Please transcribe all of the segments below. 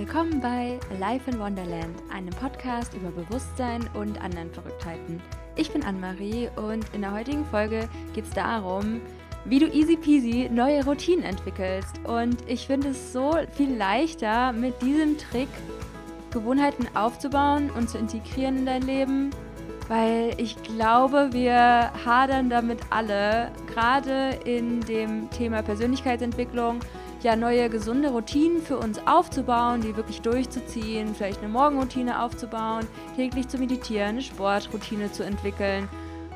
Willkommen bei Life in Wonderland, einem Podcast über Bewusstsein und anderen Verrücktheiten. Ich bin Anne-Marie und in der heutigen Folge geht es darum, wie du easy peasy neue Routinen entwickelst. Und ich finde es so viel leichter, mit diesem Trick Gewohnheiten aufzubauen und zu integrieren in dein Leben, weil ich glaube, wir hadern damit alle, gerade in dem Thema Persönlichkeitsentwicklung, ja neue gesunde Routinen für uns aufzubauen, die wirklich durchzuziehen, vielleicht eine Morgenroutine aufzubauen, täglich zu meditieren, eine Sportroutine zu entwickeln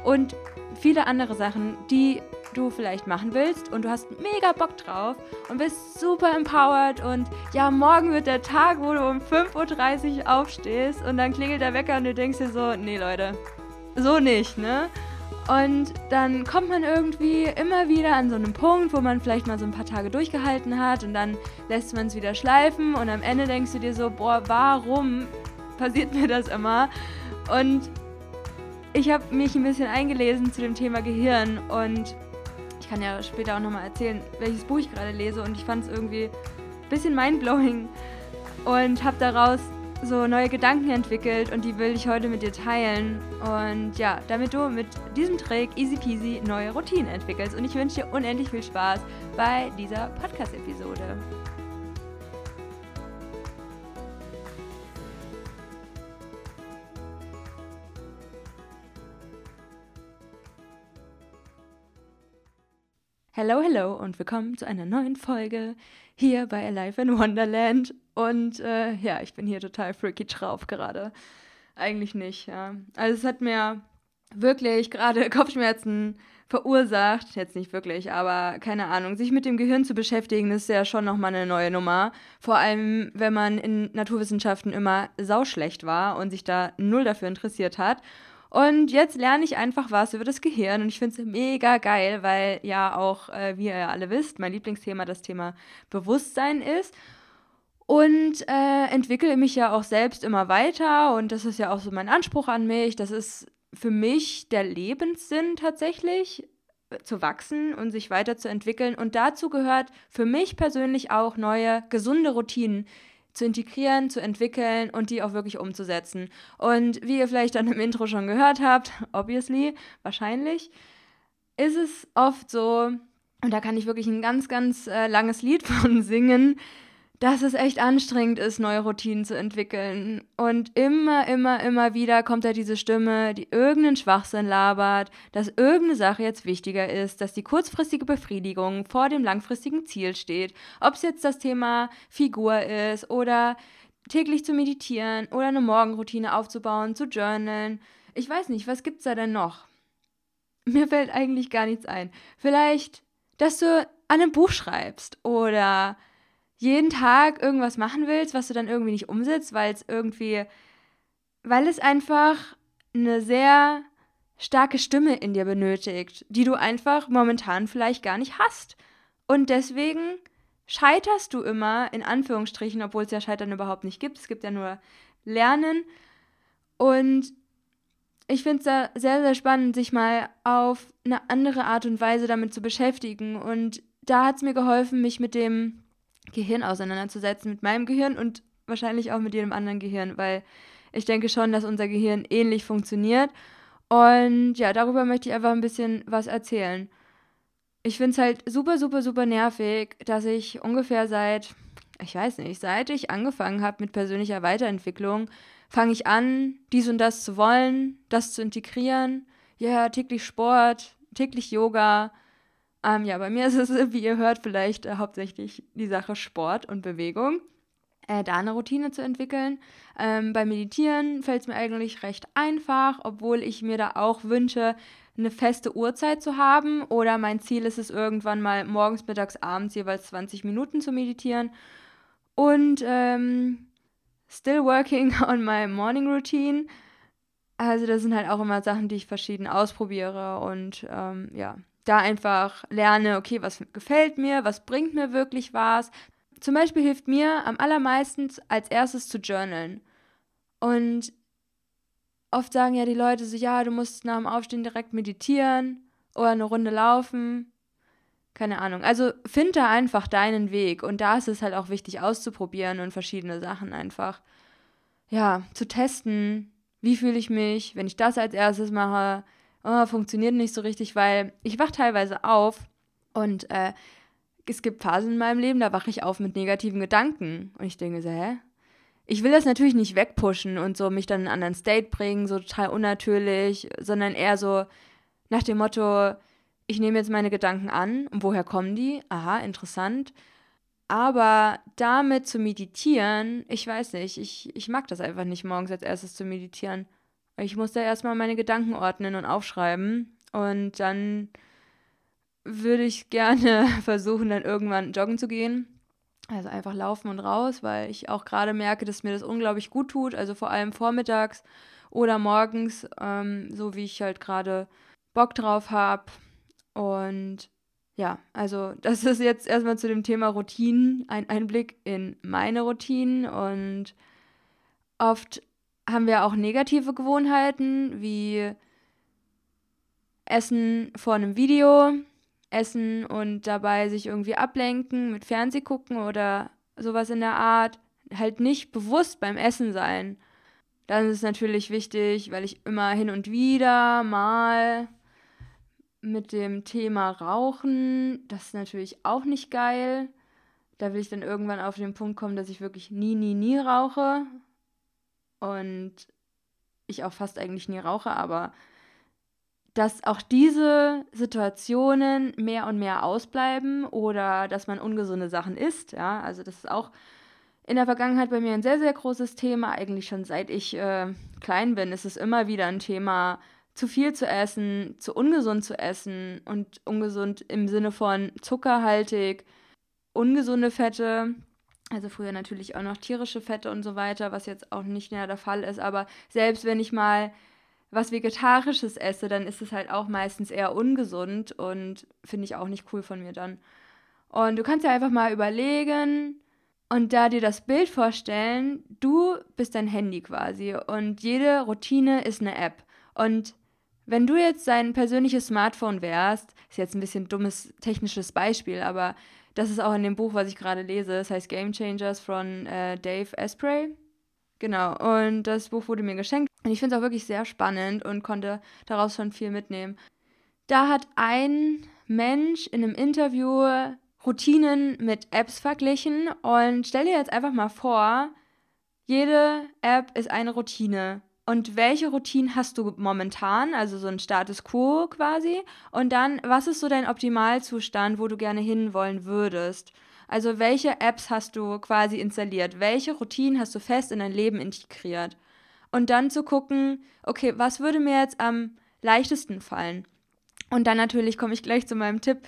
und viele andere Sachen, die du vielleicht machen willst und du hast mega Bock drauf und bist super empowered und ja, morgen wird der Tag, wo du um 5.30 Uhr aufstehst und dann klingelt der Wecker und du denkst dir so, nee Leute, so nicht, ne? Und dann kommt man irgendwie immer wieder an so einem Punkt, wo man vielleicht mal so ein paar Tage durchgehalten hat und dann lässt man es wieder schleifen und am Ende denkst du dir so, boah, warum passiert mir das immer? Und ich habe mich ein bisschen eingelesen zu dem Thema Gehirn und ich kann ja später auch nochmal erzählen, welches Buch ich gerade lese und ich fand es irgendwie ein bisschen mindblowing und habe daraus so neue Gedanken entwickelt und die will ich heute mit dir teilen. Und ja, damit du mit diesem Trick easy peasy neue Routinen entwickelst. Und ich wünsche dir unendlich viel Spaß bei dieser Podcast-Episode. Hello, hello und willkommen zu einer neuen Folge hier bei Alive in Wonderland. Und äh, ja, ich bin hier total freaky drauf gerade. Eigentlich nicht, ja. Also es hat mir wirklich gerade Kopfschmerzen verursacht, jetzt nicht wirklich, aber keine Ahnung, sich mit dem Gehirn zu beschäftigen, ist ja schon nochmal eine neue Nummer. Vor allem, wenn man in Naturwissenschaften immer sauschlecht war und sich da null dafür interessiert hat. Und jetzt lerne ich einfach was über das Gehirn und ich finde es mega geil, weil ja auch, äh, wie ihr alle wisst, mein Lieblingsthema das Thema Bewusstsein ist. Und äh, entwickle mich ja auch selbst immer weiter und das ist ja auch so mein Anspruch an mich. Das ist für mich der Lebenssinn tatsächlich, äh, zu wachsen und sich weiterzuentwickeln. Und dazu gehört für mich persönlich auch neue, gesunde Routinen, zu integrieren, zu entwickeln und die auch wirklich umzusetzen. Und wie ihr vielleicht dann im Intro schon gehört habt, obviously, wahrscheinlich, ist es oft so, und da kann ich wirklich ein ganz, ganz äh, langes Lied von singen, dass es echt anstrengend ist, neue Routinen zu entwickeln. Und immer, immer, immer wieder kommt da diese Stimme, die irgendeinen Schwachsinn labert, dass irgendeine Sache jetzt wichtiger ist, dass die kurzfristige Befriedigung vor dem langfristigen Ziel steht. Ob es jetzt das Thema Figur ist oder täglich zu meditieren oder eine Morgenroutine aufzubauen, zu journalen. Ich weiß nicht, was gibt's da denn noch? Mir fällt eigentlich gar nichts ein. Vielleicht, dass du an einem Buch schreibst oder jeden Tag irgendwas machen willst, was du dann irgendwie nicht umsetzt, weil es irgendwie, weil es einfach eine sehr starke Stimme in dir benötigt, die du einfach momentan vielleicht gar nicht hast. Und deswegen scheiterst du immer, in Anführungsstrichen, obwohl es ja Scheitern überhaupt nicht gibt. Es gibt ja nur Lernen. Und ich finde es da sehr, sehr spannend, sich mal auf eine andere Art und Weise damit zu beschäftigen. Und da hat es mir geholfen, mich mit dem Gehirn auseinanderzusetzen, mit meinem Gehirn und wahrscheinlich auch mit jedem anderen Gehirn, weil ich denke schon, dass unser Gehirn ähnlich funktioniert. Und ja, darüber möchte ich einfach ein bisschen was erzählen. Ich finde es halt super, super, super nervig, dass ich ungefähr seit, ich weiß nicht, seit ich angefangen habe mit persönlicher Weiterentwicklung, fange ich an, dies und das zu wollen, das zu integrieren. Ja, täglich Sport, täglich Yoga, ähm, ja, bei mir ist es, wie ihr hört, vielleicht äh, hauptsächlich die Sache Sport und Bewegung. Äh, da eine Routine zu entwickeln. Ähm, beim Meditieren fällt es mir eigentlich recht einfach, obwohl ich mir da auch wünsche, eine feste Uhrzeit zu haben. Oder mein Ziel ist es irgendwann mal morgens, mittags, abends jeweils 20 Minuten zu meditieren. Und ähm, still working on my morning routine. Also das sind halt auch immer Sachen, die ich verschieden ausprobiere und ähm, ja, da einfach lerne, okay, was gefällt mir, was bringt mir wirklich was. Zum Beispiel hilft mir am allermeisten als erstes zu journalen. Und oft sagen ja die Leute so, ja, du musst nach dem Aufstehen direkt meditieren oder eine Runde laufen. keine Ahnung. Also find da einfach deinen Weg. Und da ist es halt auch wichtig auszuprobieren und verschiedene Sachen einfach, ja, zu testen. Wie fühle ich mich, wenn ich das als erstes mache? Oh, funktioniert nicht so richtig, weil ich wache teilweise auf und äh, es gibt Phasen in meinem Leben, da wache ich auf mit negativen Gedanken. Und ich denke so, hä? Ich will das natürlich nicht wegpushen und so mich dann in einen anderen State bringen, so total unnatürlich, sondern eher so nach dem Motto, ich nehme jetzt meine Gedanken an und woher kommen die? Aha, interessant. Aber damit zu meditieren, ich weiß nicht, ich, ich mag das einfach nicht morgens als erstes zu meditieren. Ich muss da erstmal meine Gedanken ordnen und aufschreiben und dann würde ich gerne versuchen, dann irgendwann joggen zu gehen. Also einfach laufen und raus, weil ich auch gerade merke, dass mir das unglaublich gut tut. Also vor allem vormittags oder morgens, ähm, so wie ich halt gerade Bock drauf habe. Und ja, also das ist jetzt erstmal zu dem Thema Routinen, ein Einblick in meine Routinen. Und oft haben wir auch negative Gewohnheiten, wie Essen vor einem Video, Essen und dabei sich irgendwie ablenken mit Fernseh gucken oder sowas in der Art. Halt nicht bewusst beim Essen sein. Dann ist es natürlich wichtig, weil ich immer hin und wieder mal mit dem Thema Rauchen, das ist natürlich auch nicht geil. Da will ich dann irgendwann auf den Punkt kommen, dass ich wirklich nie, nie, nie rauche. Und ich auch fast eigentlich nie rauche, aber dass auch diese Situationen mehr und mehr ausbleiben oder dass man ungesunde Sachen isst. Ja, also das ist auch in der Vergangenheit bei mir ein sehr, sehr großes Thema. Eigentlich schon seit ich äh, klein bin, ist es immer wieder ein Thema, zu viel zu essen, zu ungesund zu essen und ungesund im Sinne von zuckerhaltig, ungesunde Fette. Also früher natürlich auch noch tierische Fette und so weiter, was jetzt auch nicht mehr der Fall ist. Aber selbst wenn ich mal was Vegetarisches esse, dann ist es halt auch meistens eher ungesund und finde ich auch nicht cool von mir dann. Und du kannst ja einfach mal überlegen und da dir das Bild vorstellen, du bist dein Handy quasi und jede Routine ist eine App. Und wenn du jetzt dein persönliches Smartphone wärst, ist jetzt ein bisschen dummes technisches Beispiel, aber das ist auch in dem Buch, was ich gerade lese, das heißt Game Changers von äh, Dave Asprey. Genau, und das Buch wurde mir geschenkt. Und ich finde es auch wirklich sehr spannend und konnte daraus schon viel mitnehmen. Da hat ein Mensch in einem Interview Routinen mit Apps verglichen und stell dir jetzt einfach mal vor, jede App ist eine Routine. Und welche Routine hast du momentan? Also so ein Status quo quasi. Und dann, was ist so dein Optimalzustand, wo du gerne hinwollen würdest? Also welche Apps hast du quasi installiert? Welche Routinen hast du fest in dein Leben integriert? Und dann zu gucken, okay, was würde mir jetzt am leichtesten fallen? Und dann natürlich komme ich gleich zu meinem Tipp.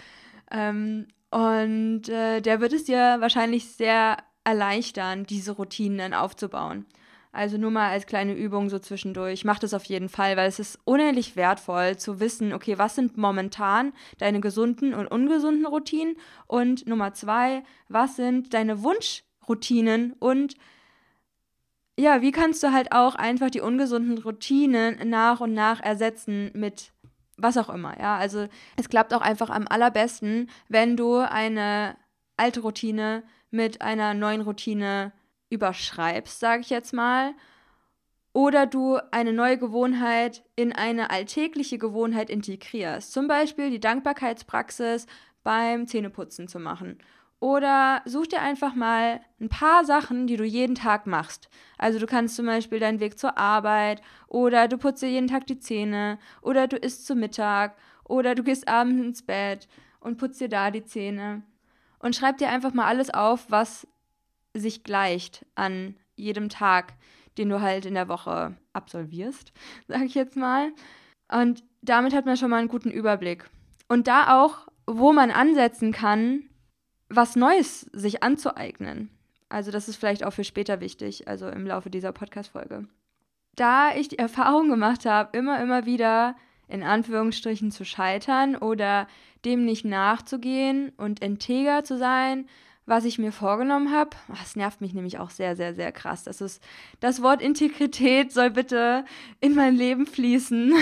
Ähm, und äh, der wird es dir wahrscheinlich sehr erleichtern, diese Routinen dann aufzubauen. Also nur mal als kleine Übung so zwischendurch. Mach das auf jeden Fall, weil es ist unendlich wertvoll zu wissen, okay, was sind momentan deine gesunden und ungesunden Routinen? Und Nummer zwei, was sind deine Wunschroutinen? Und ja, wie kannst du halt auch einfach die ungesunden Routinen nach und nach ersetzen mit was auch immer, ja? Also es klappt auch einfach am allerbesten, wenn du eine alte Routine mit einer neuen Routine überschreibst, sage ich jetzt mal, oder du eine neue Gewohnheit in eine alltägliche Gewohnheit integrierst. Zum Beispiel die Dankbarkeitspraxis beim Zähneputzen zu machen. Oder such dir einfach mal ein paar Sachen, die du jeden Tag machst. Also du kannst zum Beispiel deinen Weg zur Arbeit oder du putzt dir jeden Tag die Zähne oder du isst zu Mittag oder du gehst abends ins Bett und putzt dir da die Zähne. Und schreib dir einfach mal alles auf, was sich gleicht an jedem Tag, den du halt in der Woche absolvierst, sage ich jetzt mal. Und damit hat man schon mal einen guten Überblick. Und da auch, wo man ansetzen kann, was Neues sich anzueignen. Also das ist vielleicht auch für später wichtig, also im Laufe dieser Podcast-Folge. Da ich die Erfahrung gemacht habe, immer, immer wieder in Anführungsstrichen zu scheitern oder dem nicht nachzugehen und integer zu sein, was ich mir vorgenommen habe. Das nervt mich nämlich auch sehr, sehr, sehr krass. Das ist, das Wort Integrität soll bitte in mein Leben fließen.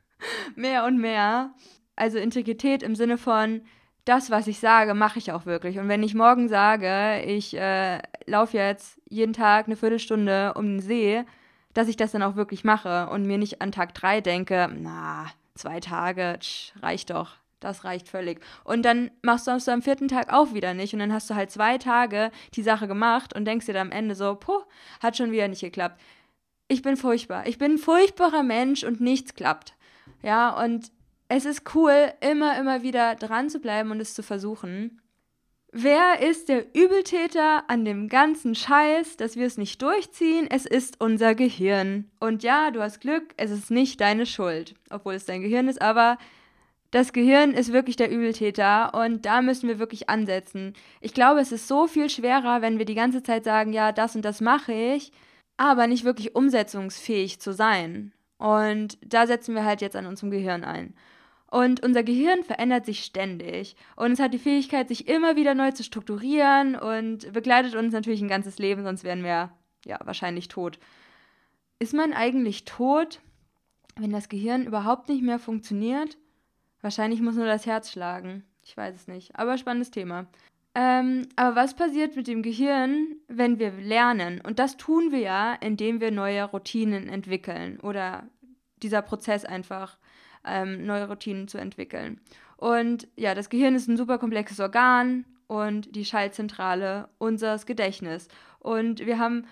mehr und mehr. Also Integrität im Sinne von, das, was ich sage, mache ich auch wirklich. Und wenn ich morgen sage, ich äh, laufe jetzt jeden Tag eine Viertelstunde um den See, dass ich das dann auch wirklich mache und mir nicht an Tag drei denke, na, zwei Tage, tsch, reicht doch. Das reicht völlig. Und dann machst du es am vierten Tag auch wieder nicht. Und dann hast du halt zwei Tage die Sache gemacht und denkst dir dann am Ende so, puh, hat schon wieder nicht geklappt. Ich bin furchtbar. Ich bin ein furchtbarer Mensch und nichts klappt. Ja, und es ist cool, immer, immer wieder dran zu bleiben und es zu versuchen. Wer ist der Übeltäter an dem ganzen Scheiß, dass wir es nicht durchziehen? Es ist unser Gehirn. Und ja, du hast Glück, es ist nicht deine Schuld, obwohl es dein Gehirn ist, aber das Gehirn ist wirklich der Übeltäter und da müssen wir wirklich ansetzen. Ich glaube, es ist so viel schwerer, wenn wir die ganze Zeit sagen, ja, das und das mache ich, aber nicht wirklich umsetzungsfähig zu sein. Und da setzen wir halt jetzt an unserem Gehirn ein. Und unser Gehirn verändert sich ständig und es hat die Fähigkeit, sich immer wieder neu zu strukturieren und begleitet uns natürlich ein ganzes Leben, sonst wären wir ja wahrscheinlich tot. Ist man eigentlich tot, wenn das Gehirn überhaupt nicht mehr funktioniert? Wahrscheinlich muss nur das Herz schlagen. Ich weiß es nicht. Aber spannendes Thema. Ähm, aber was passiert mit dem Gehirn, wenn wir lernen? Und das tun wir ja, indem wir neue Routinen entwickeln oder dieser Prozess einfach ähm, neue Routinen zu entwickeln. Und ja, das Gehirn ist ein super komplexes Organ und die Schaltzentrale unseres Gedächtnisses. Und wir haben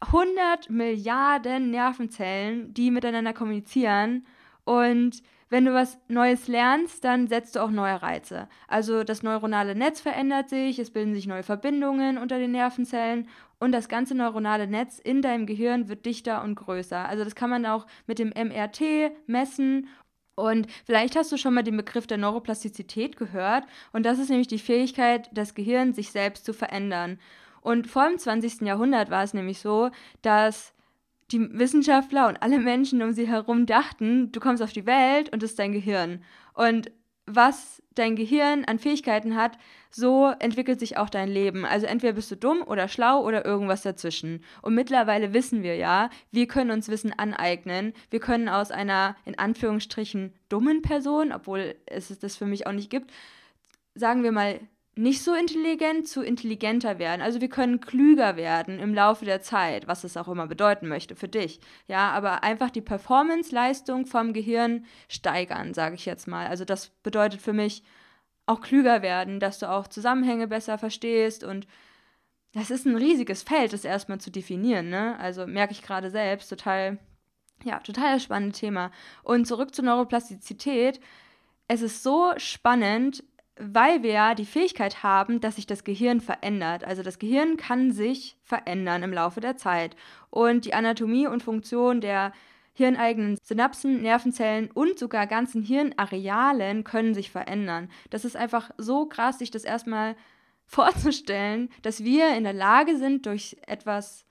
100 Milliarden Nervenzellen, die miteinander kommunizieren. Und wenn du was Neues lernst, dann setzt du auch neue Reize. Also das neuronale Netz verändert sich, es bilden sich neue Verbindungen unter den Nervenzellen und das ganze neuronale Netz in deinem Gehirn wird dichter und größer. Also das kann man auch mit dem MRT messen und vielleicht hast du schon mal den Begriff der Neuroplastizität gehört. Und das ist nämlich die Fähigkeit des Gehirns, sich selbst zu verändern. Und vor dem 20. Jahrhundert war es nämlich so, dass die Wissenschaftler und alle Menschen um sie herum dachten, du kommst auf die Welt und das ist dein Gehirn. Und was dein Gehirn an Fähigkeiten hat, so entwickelt sich auch dein Leben. Also entweder bist du dumm oder schlau oder irgendwas dazwischen. Und mittlerweile wissen wir ja, wir können uns Wissen aneignen. Wir können aus einer in Anführungsstrichen dummen Person, obwohl es das für mich auch nicht gibt, sagen wir mal nicht so intelligent zu intelligenter werden. Also wir können klüger werden im Laufe der Zeit, was es auch immer bedeuten möchte für dich. Ja, aber einfach die Performance-Leistung vom Gehirn steigern, sage ich jetzt mal. Also das bedeutet für mich auch klüger werden, dass du auch Zusammenhänge besser verstehst und das ist ein riesiges Feld, das erstmal zu definieren, ne? Also merke ich gerade selbst, total, ja, total das spannende Thema. Und zurück zur Neuroplastizität. Es ist so spannend, weil wir die Fähigkeit haben, dass sich das Gehirn verändert. Also das Gehirn kann sich verändern im Laufe der Zeit. Und die Anatomie und Funktion der hirneigenen Synapsen, Nervenzellen und sogar ganzen Hirnarealen können sich verändern. Das ist einfach so krass, sich das erstmal vorzustellen, dass wir in der Lage sind, durch etwas,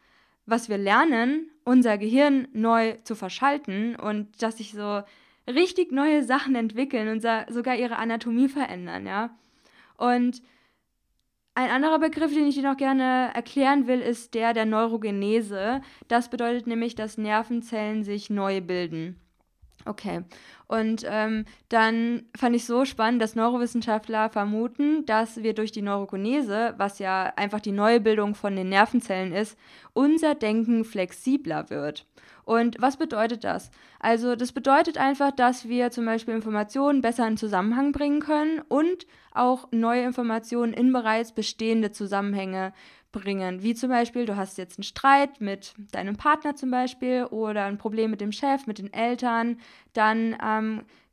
was wir lernen, unser Gehirn neu zu verschalten und dass sich so richtig neue Sachen entwickeln und sogar ihre Anatomie verändern, ja. Und ein anderer Begriff, den ich dir noch gerne erklären will, ist der der Neurogenese. Das bedeutet nämlich, dass Nervenzellen sich neu bilden. Okay. Und ähm, dann fand ich so spannend, dass Neurowissenschaftler vermuten, dass wir durch die Neurogenese, was ja einfach die Neubildung von den Nervenzellen ist, unser Denken flexibler wird. Und was bedeutet das? Also das bedeutet einfach, dass wir zum Beispiel Informationen besser in Zusammenhang bringen können und auch neue Informationen in bereits bestehende Zusammenhänge bringen. Wie zum Beispiel, du hast jetzt einen Streit mit deinem Partner zum Beispiel oder ein Problem mit dem Chef, mit den Eltern, dann ähm,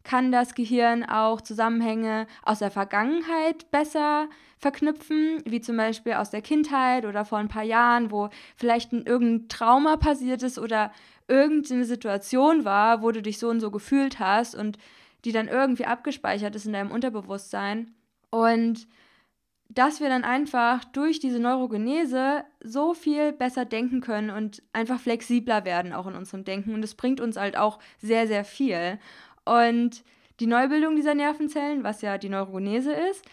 kann das Gehirn auch Zusammenhänge aus der Vergangenheit besser verknüpfen, wie zum Beispiel aus der Kindheit oder vor ein paar Jahren, wo vielleicht ein, irgendein Trauma passiert ist oder irgendeine Situation war, wo du dich so und so gefühlt hast und die dann irgendwie abgespeichert ist in deinem Unterbewusstsein. Und dass wir dann einfach durch diese Neurogenese so viel besser denken können und einfach flexibler werden auch in unserem Denken. Und das bringt uns halt auch sehr, sehr viel. Und die Neubildung dieser Nervenzellen, was ja die Neurogenese ist,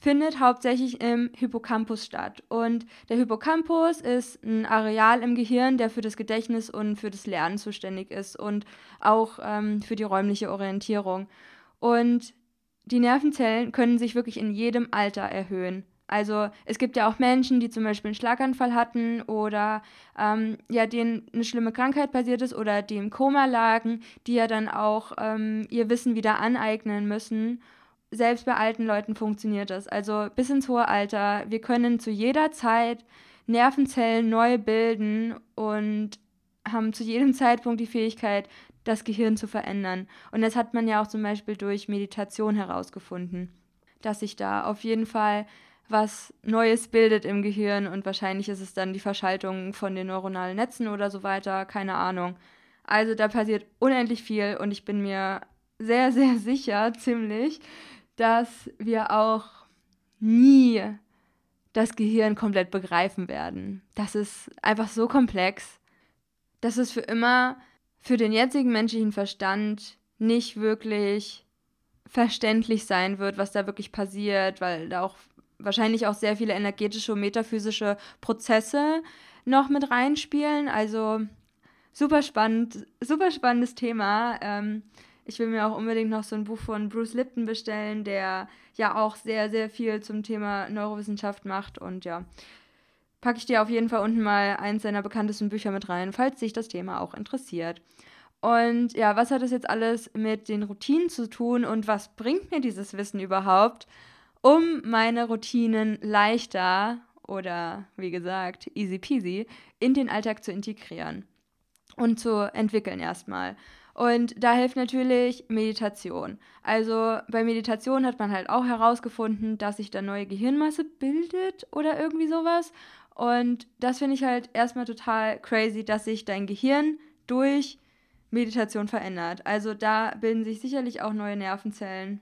findet hauptsächlich im Hippocampus statt. Und der Hippocampus ist ein Areal im Gehirn, der für das Gedächtnis und für das Lernen zuständig ist und auch ähm, für die räumliche Orientierung. Und die Nervenzellen können sich wirklich in jedem Alter erhöhen. Also es gibt ja auch Menschen, die zum Beispiel einen Schlaganfall hatten oder ähm, ja, denen eine schlimme Krankheit passiert ist oder die im Koma lagen, die ja dann auch ähm, ihr Wissen wieder aneignen müssen. Selbst bei alten Leuten funktioniert das. Also bis ins hohe Alter. Wir können zu jeder Zeit Nervenzellen neu bilden und haben zu jedem Zeitpunkt die Fähigkeit, das Gehirn zu verändern. Und das hat man ja auch zum Beispiel durch Meditation herausgefunden, dass sich da auf jeden Fall was Neues bildet im Gehirn und wahrscheinlich ist es dann die Verschaltung von den neuronalen Netzen oder so weiter, keine Ahnung. Also da passiert unendlich viel und ich bin mir sehr, sehr sicher, ziemlich, dass wir auch nie das Gehirn komplett begreifen werden. Das ist einfach so komplex, dass es für immer für den jetzigen menschlichen Verstand nicht wirklich verständlich sein wird, was da wirklich passiert, weil da auch wahrscheinlich auch sehr viele energetische und metaphysische Prozesse noch mit reinspielen. Also super spannend, super spannendes Thema. Ähm, ich will mir auch unbedingt noch so ein Buch von Bruce Lipton bestellen, der ja auch sehr, sehr viel zum Thema Neurowissenschaft macht. Und ja, packe ich dir auf jeden Fall unten mal eins seiner bekanntesten Bücher mit rein, falls sich das Thema auch interessiert. Und ja, was hat das jetzt alles mit den Routinen zu tun und was bringt mir dieses Wissen überhaupt? Um meine Routinen leichter oder wie gesagt easy peasy in den Alltag zu integrieren und zu entwickeln erstmal. Und da hilft natürlich Meditation. Also bei Meditation hat man halt auch herausgefunden, dass sich da neue Gehirnmasse bildet oder irgendwie sowas. Und das finde ich halt erstmal total crazy, dass sich dein Gehirn durch Meditation verändert. Also da bilden sich sicherlich auch neue Nervenzellen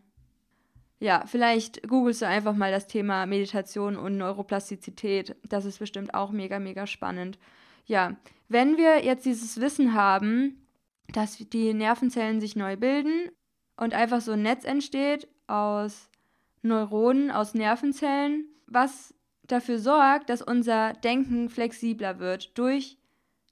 ja, vielleicht googelst du einfach mal das Thema Meditation und Neuroplastizität. Das ist bestimmt auch mega, mega spannend. Ja, wenn wir jetzt dieses Wissen haben, dass die Nervenzellen sich neu bilden und einfach so ein Netz entsteht aus Neuronen, aus Nervenzellen, was dafür sorgt, dass unser Denken flexibler wird durch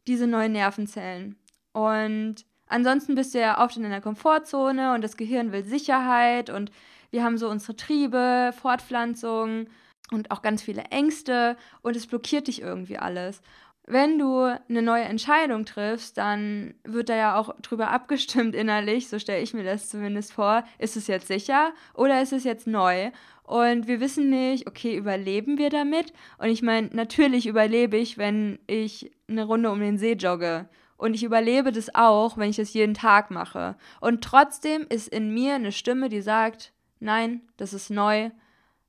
diese neuen Nervenzellen. Und ansonsten bist du ja oft in einer Komfortzone und das Gehirn will Sicherheit und wir haben so unsere Triebe, Fortpflanzung und auch ganz viele Ängste und es blockiert dich irgendwie alles. Wenn du eine neue Entscheidung triffst, dann wird da ja auch drüber abgestimmt innerlich, so stelle ich mir das zumindest vor, ist es jetzt sicher oder ist es jetzt neu? Und wir wissen nicht, okay, überleben wir damit? Und ich meine, natürlich überlebe ich, wenn ich eine Runde um den See jogge. Und ich überlebe das auch, wenn ich das jeden Tag mache. Und trotzdem ist in mir eine Stimme, die sagt, nein, das ist neu,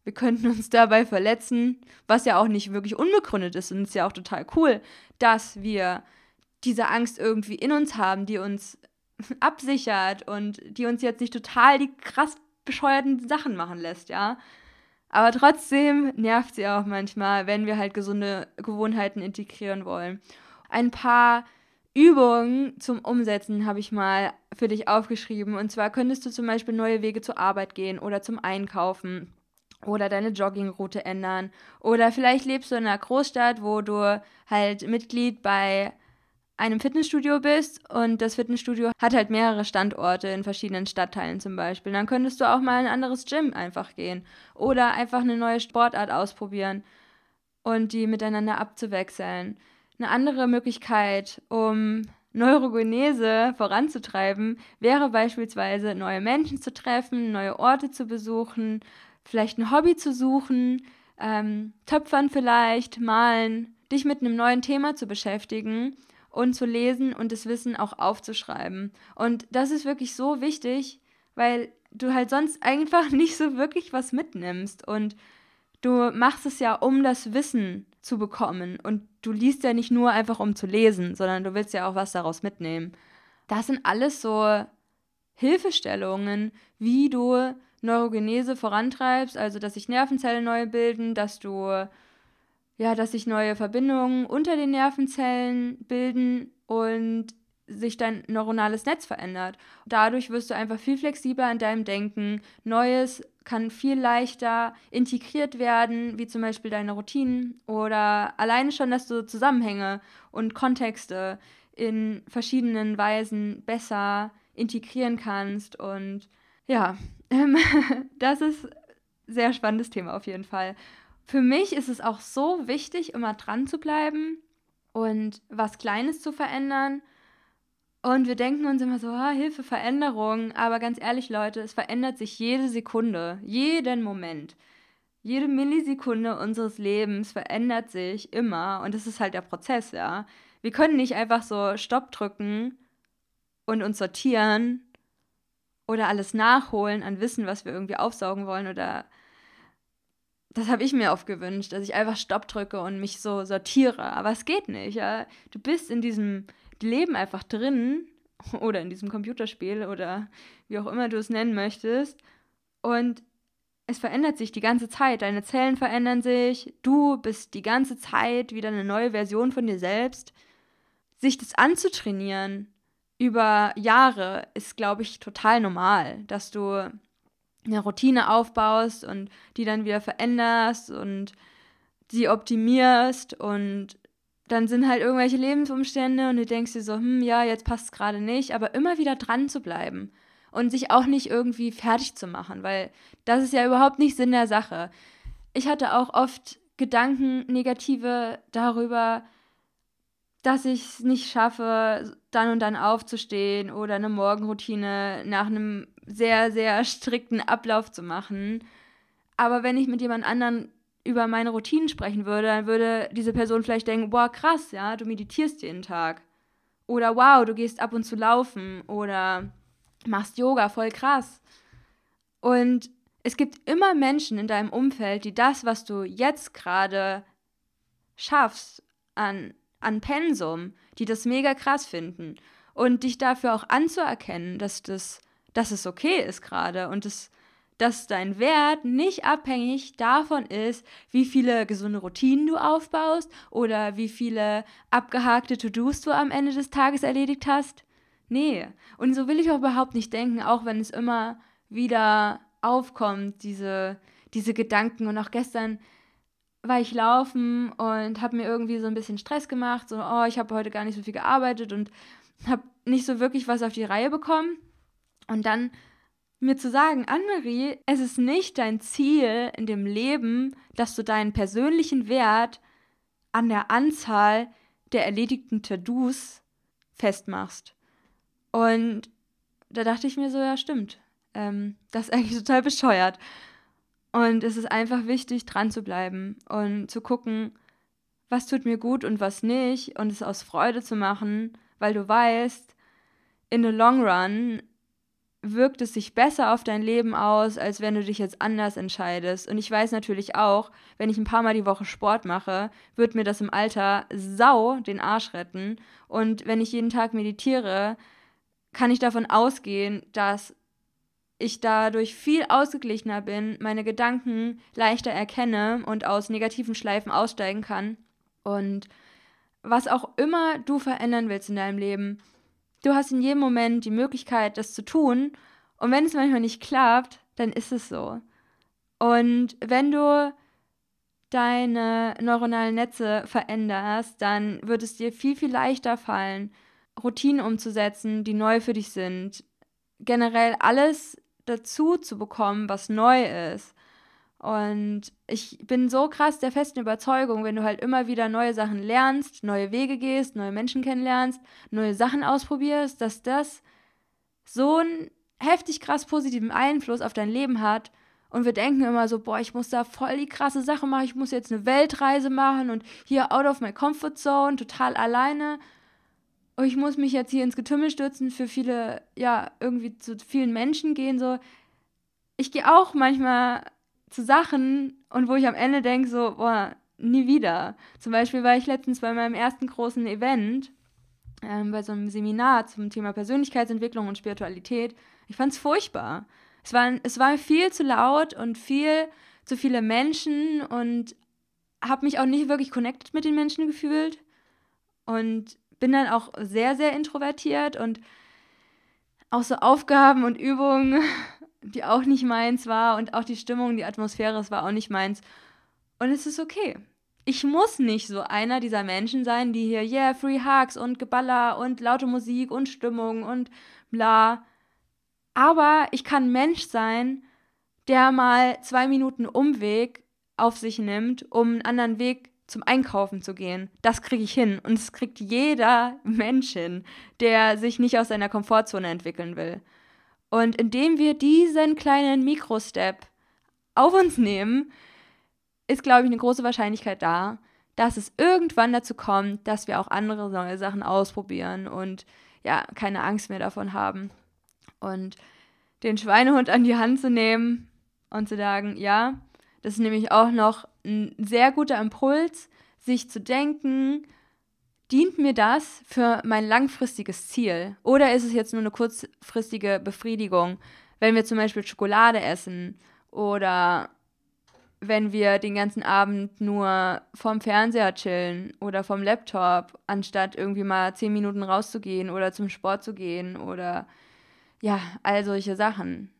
wir könnten uns dabei verletzen, was ja auch nicht wirklich unbegründet ist und es ist ja auch total cool, dass wir diese Angst irgendwie in uns haben, die uns absichert und die uns jetzt nicht total die krass bescheuerten Sachen machen lässt, ja. Aber trotzdem nervt sie auch manchmal, wenn wir halt gesunde Gewohnheiten integrieren wollen. Ein paar Übungen zum Umsetzen habe ich mal für dich aufgeschrieben. Und zwar könntest du zum Beispiel neue Wege zur Arbeit gehen oder zum Einkaufen oder deine Joggingroute ändern. Oder vielleicht lebst du in einer Großstadt, wo du halt Mitglied bei einem Fitnessstudio bist und das Fitnessstudio hat halt mehrere Standorte in verschiedenen Stadtteilen zum Beispiel. Dann könntest du auch mal in ein anderes Gym einfach gehen oder einfach eine neue Sportart ausprobieren und die miteinander abzuwechseln. Eine andere Möglichkeit, um Neurogenese voranzutreiben, wäre beispielsweise neue Menschen zu treffen, neue Orte zu besuchen, vielleicht ein Hobby zu suchen, ähm, Töpfern vielleicht, malen, dich mit einem neuen Thema zu beschäftigen und zu lesen und das Wissen auch aufzuschreiben. Und das ist wirklich so wichtig, weil du halt sonst einfach nicht so wirklich was mitnimmst und du machst es ja, um das Wissen zu bekommen. Und du liest ja nicht nur einfach, um zu lesen, sondern du willst ja auch was daraus mitnehmen. Das sind alles so Hilfestellungen, wie du Neurogenese vorantreibst, also dass sich Nervenzellen neu bilden, dass du ja, dass sich neue Verbindungen unter den Nervenzellen bilden und sich dein neuronales Netz verändert. Dadurch wirst du einfach viel flexibler in deinem Denken. Neues kann viel leichter integriert werden, wie zum Beispiel deine Routinen oder alleine schon, dass du Zusammenhänge und Kontexte in verschiedenen Weisen besser integrieren kannst und Ja, ähm, das ist sehr spannendes Thema auf jeden Fall. Für mich ist es auch so wichtig, immer dran zu bleiben und was Kleines zu verändern. Und wir denken uns immer so, ah, Hilfe, Veränderung. Aber ganz ehrlich, Leute, es verändert sich jede Sekunde, jeden Moment. Jede Millisekunde unseres Lebens verändert sich immer. Und das ist halt der Prozess, ja. Wir können nicht einfach so Stopp drücken und uns sortieren oder alles nachholen an Wissen, was wir irgendwie aufsaugen wollen oder das habe ich mir oft gewünscht, dass ich einfach Stopp drücke und mich so sortiere. Aber es geht nicht. Ja? Du bist in diesem Leben einfach drin oder in diesem Computerspiel oder wie auch immer du es nennen möchtest. Und es verändert sich die ganze Zeit. Deine Zellen verändern sich. Du bist die ganze Zeit wieder eine neue Version von dir selbst. Sich das anzutrainieren über Jahre ist, glaube ich, total normal, dass du eine Routine aufbaust und die dann wieder veränderst und sie optimierst und dann sind halt irgendwelche Lebensumstände und du denkst dir so, hm, ja, jetzt passt es gerade nicht, aber immer wieder dran zu bleiben und sich auch nicht irgendwie fertig zu machen, weil das ist ja überhaupt nicht Sinn der Sache. Ich hatte auch oft Gedanken, negative darüber, dass ich es nicht schaffe, dann und dann aufzustehen oder eine Morgenroutine nach einem sehr, sehr strikten Ablauf zu machen. Aber wenn ich mit jemand anderen über meine Routinen sprechen würde, dann würde diese Person vielleicht denken, boah, krass, ja, du meditierst jeden Tag. Oder wow, du gehst ab und zu laufen oder machst Yoga, voll krass. Und es gibt immer Menschen in deinem Umfeld, die das, was du jetzt gerade schaffst, an an Pensum, die das mega krass finden. Und dich dafür auch anzuerkennen, dass, das, dass es okay ist gerade und das, dass dein Wert nicht abhängig davon ist, wie viele gesunde Routinen du aufbaust oder wie viele abgehakte To-Dos du am Ende des Tages erledigt hast. Nee, und so will ich auch überhaupt nicht denken, auch wenn es immer wieder aufkommt, diese, diese Gedanken. Und auch gestern war ich laufen und habe mir irgendwie so ein bisschen Stress gemacht, so, oh, ich habe heute gar nicht so viel gearbeitet und habe nicht so wirklich was auf die Reihe bekommen. Und dann mir zu sagen, Anne-Marie, es ist nicht dein Ziel in dem Leben, dass du deinen persönlichen Wert an der Anzahl der erledigten To-Dos festmachst. Und da dachte ich mir so, ja, stimmt. Ähm, das ist eigentlich total bescheuert. Und es ist einfach wichtig, dran zu bleiben und zu gucken, was tut mir gut und was nicht und es aus Freude zu machen, weil du weißt, in the long run wirkt es sich besser auf dein Leben aus, als wenn du dich jetzt anders entscheidest. Und ich weiß natürlich auch, wenn ich ein paar Mal die Woche Sport mache, wird mir das im Alter sau den Arsch retten. Und wenn ich jeden Tag meditiere, kann ich davon ausgehen, dass ich dadurch viel ausgeglichener bin, meine Gedanken leichter erkenne und aus negativen Schleifen aussteigen kann. Und was auch immer du verändern willst in deinem Leben, du hast in jedem Moment die Möglichkeit, das zu tun. Und wenn es manchmal nicht klappt, dann ist es so. Und wenn du deine neuronalen Netze veränderst, dann wird es dir viel, viel leichter fallen, Routinen umzusetzen, die neu für dich sind. Generell alles dazu zu bekommen, was neu ist. Und ich bin so krass der festen Überzeugung, wenn du halt immer wieder neue Sachen lernst, neue Wege gehst, neue Menschen kennenlernst, neue Sachen ausprobierst, dass das so einen heftig krass positiven Einfluss auf dein Leben hat. Und wir denken immer so, boah, ich muss da voll die krasse Sache machen, ich muss jetzt eine Weltreise machen und hier out of my comfort zone, total alleine oh, ich muss mich jetzt hier ins Getümmel stürzen, für viele, ja, irgendwie zu vielen Menschen gehen, so. Ich gehe auch manchmal zu Sachen und wo ich am Ende denke, so, boah, nie wieder. Zum Beispiel war ich letztens bei meinem ersten großen Event, ähm, bei so einem Seminar zum Thema Persönlichkeitsentwicklung und Spiritualität. Ich fand es furchtbar. Es war, es war viel zu laut und viel zu viele Menschen und habe mich auch nicht wirklich connected mit den Menschen gefühlt. Und bin dann auch sehr, sehr introvertiert und auch so Aufgaben und Übungen, die auch nicht meins war und auch die Stimmung, die Atmosphäre, das war auch nicht meins. Und es ist okay. Ich muss nicht so einer dieser Menschen sein, die hier, yeah, Free Hugs und Geballer und laute Musik und Stimmung und bla. Aber ich kann Mensch sein, der mal zwei Minuten Umweg auf sich nimmt, um einen anderen Weg zum Einkaufen zu gehen. Das kriege ich hin. Und es kriegt jeder Mensch hin, der sich nicht aus seiner Komfortzone entwickeln will. Und indem wir diesen kleinen Mikrostep auf uns nehmen, ist, glaube ich, eine große Wahrscheinlichkeit da, dass es irgendwann dazu kommt, dass wir auch andere neue Sachen ausprobieren und ja, keine Angst mehr davon haben. Und den Schweinehund an die Hand zu nehmen und zu sagen, ja, das ist nämlich auch noch ein sehr guter Impuls, sich zu denken, dient mir das für mein langfristiges Ziel? Oder ist es jetzt nur eine kurzfristige Befriedigung, wenn wir zum Beispiel Schokolade essen oder wenn wir den ganzen Abend nur vorm Fernseher chillen oder vom Laptop, anstatt irgendwie mal zehn Minuten rauszugehen oder zum Sport zu gehen oder ja, all solche Sachen.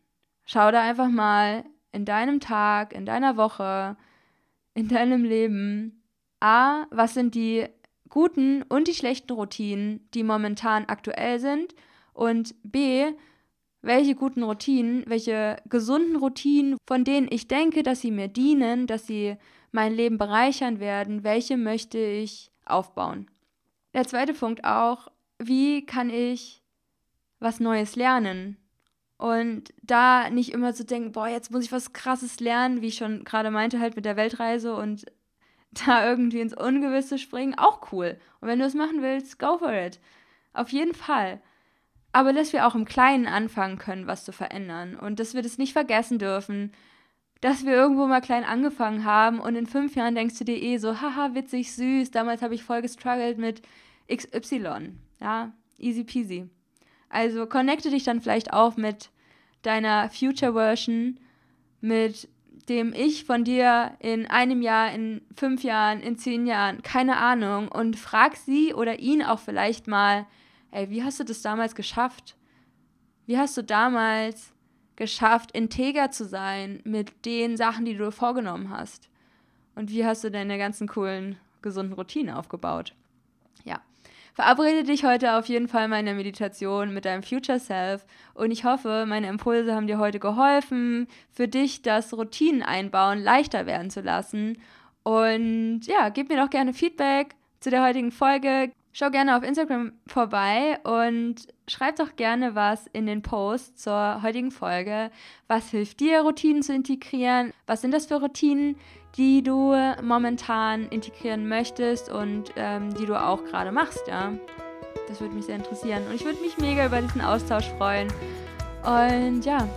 Schau da einfach mal in deinem Tag, in deiner Woche, in deinem Leben, A, was sind die guten und die schlechten Routinen, die momentan aktuell sind und B, welche guten Routinen, welche gesunden Routinen, von denen ich denke, dass sie mir dienen, dass sie mein Leben bereichern werden, welche möchte ich aufbauen. Der zweite Punkt auch, wie kann ich was Neues lernen? Und da nicht immer zu denken, boah, jetzt muss ich was Krasses lernen, wie ich schon gerade meinte, halt mit der Weltreise und da irgendwie ins Ungewisse springen, auch cool. Und wenn du es machen willst, go for it. Auf jeden Fall. Aber dass wir auch im Kleinen anfangen können, was zu verändern. Und dass wir das nicht vergessen dürfen, dass wir irgendwo mal klein angefangen haben und in fünf Jahren denkst du dir eh so, haha, witzig, süß, damals habe ich voll gestruggelt mit XY. Ja, easy peasy. Also connecte dich dann vielleicht auch mit deiner Future Version, mit dem Ich von dir in einem Jahr, in fünf Jahren, in zehn Jahren, keine Ahnung, und frag sie oder ihn auch vielleicht mal, ey, wie hast du das damals geschafft? Wie hast du damals geschafft, integer zu sein mit den Sachen, die du vorgenommen hast? Und wie hast du deine ganzen coolen, gesunden Routinen aufgebaut? Ja. Verabrede dich heute auf jeden Fall mal in der Meditation mit deinem Future Self und ich hoffe, meine Impulse haben dir heute geholfen, für dich das Routinen einbauen leichter werden zu lassen. Und ja, gib mir doch gerne Feedback zu der heutigen Folge. Schau gerne auf Instagram vorbei und schreib doch gerne was in den Post zur heutigen Folge. Was hilft dir, Routinen zu integrieren? Was sind das für Routinen, die du momentan integrieren möchtest und ähm, die du auch gerade machst, ja. Das würde mich sehr interessieren. Und ich würde mich mega über diesen Austausch freuen. Und ja,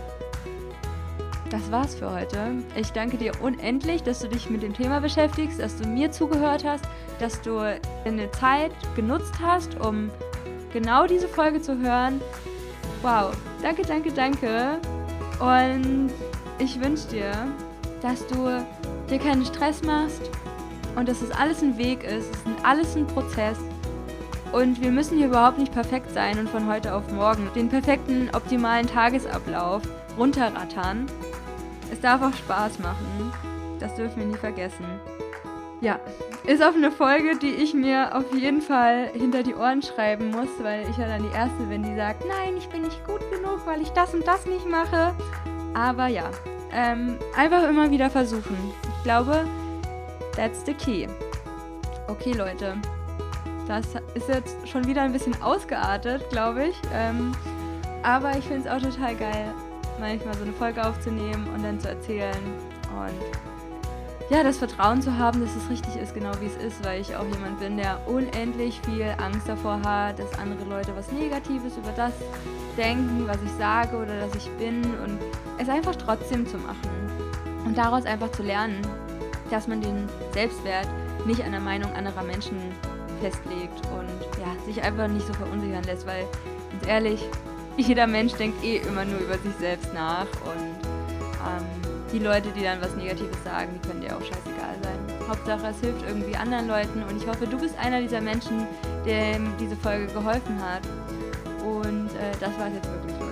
das war's für heute. Ich danke dir unendlich, dass du dich mit dem Thema beschäftigst, dass du mir zugehört hast, dass du deine Zeit genutzt hast, um genau diese Folge zu hören. Wow, danke, danke, danke. Und ich wünsche dir, dass du dir keinen Stress machst und dass es alles ein Weg ist, es ist alles ein Prozess. Und wir müssen hier überhaupt nicht perfekt sein und von heute auf morgen den perfekten, optimalen Tagesablauf runterrattern. Es darf auch Spaß machen. Das dürfen wir nie vergessen. Ja, ist auch eine Folge, die ich mir auf jeden Fall hinter die Ohren schreiben muss, weil ich ja dann die Erste bin, die sagt, nein, ich bin nicht gut genug, weil ich das und das nicht mache. Aber ja, ähm, einfach immer wieder versuchen. Ich glaube, that's the key. Okay, Leute. Das ist jetzt schon wieder ein bisschen ausgeartet, glaube ich. Ähm, aber ich finde es auch total geil, manchmal so eine Folge aufzunehmen und dann zu erzählen. Und ja, das Vertrauen zu haben, dass es richtig ist, genau wie es ist, weil ich auch jemand bin, der unendlich viel Angst davor hat, dass andere Leute was Negatives über das denken, was ich sage oder dass ich bin und es einfach trotzdem zu machen. Und daraus einfach zu lernen, dass man den Selbstwert nicht an der Meinung anderer Menschen festlegt und ja, sich einfach nicht so verunsichern lässt, weil ganz ehrlich, jeder Mensch denkt eh immer nur über sich selbst nach und ähm, die Leute, die dann was Negatives sagen, die können dir auch scheißegal sein. Hauptsache, es hilft irgendwie anderen Leuten und ich hoffe, du bist einer dieser Menschen, dem diese Folge geholfen hat. Und äh, das war es jetzt wirklich?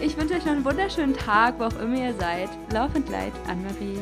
Ich wünsche euch noch einen wunderschönen Tag, wo auch immer ihr seid. Laufend Leid, Anne-Marie.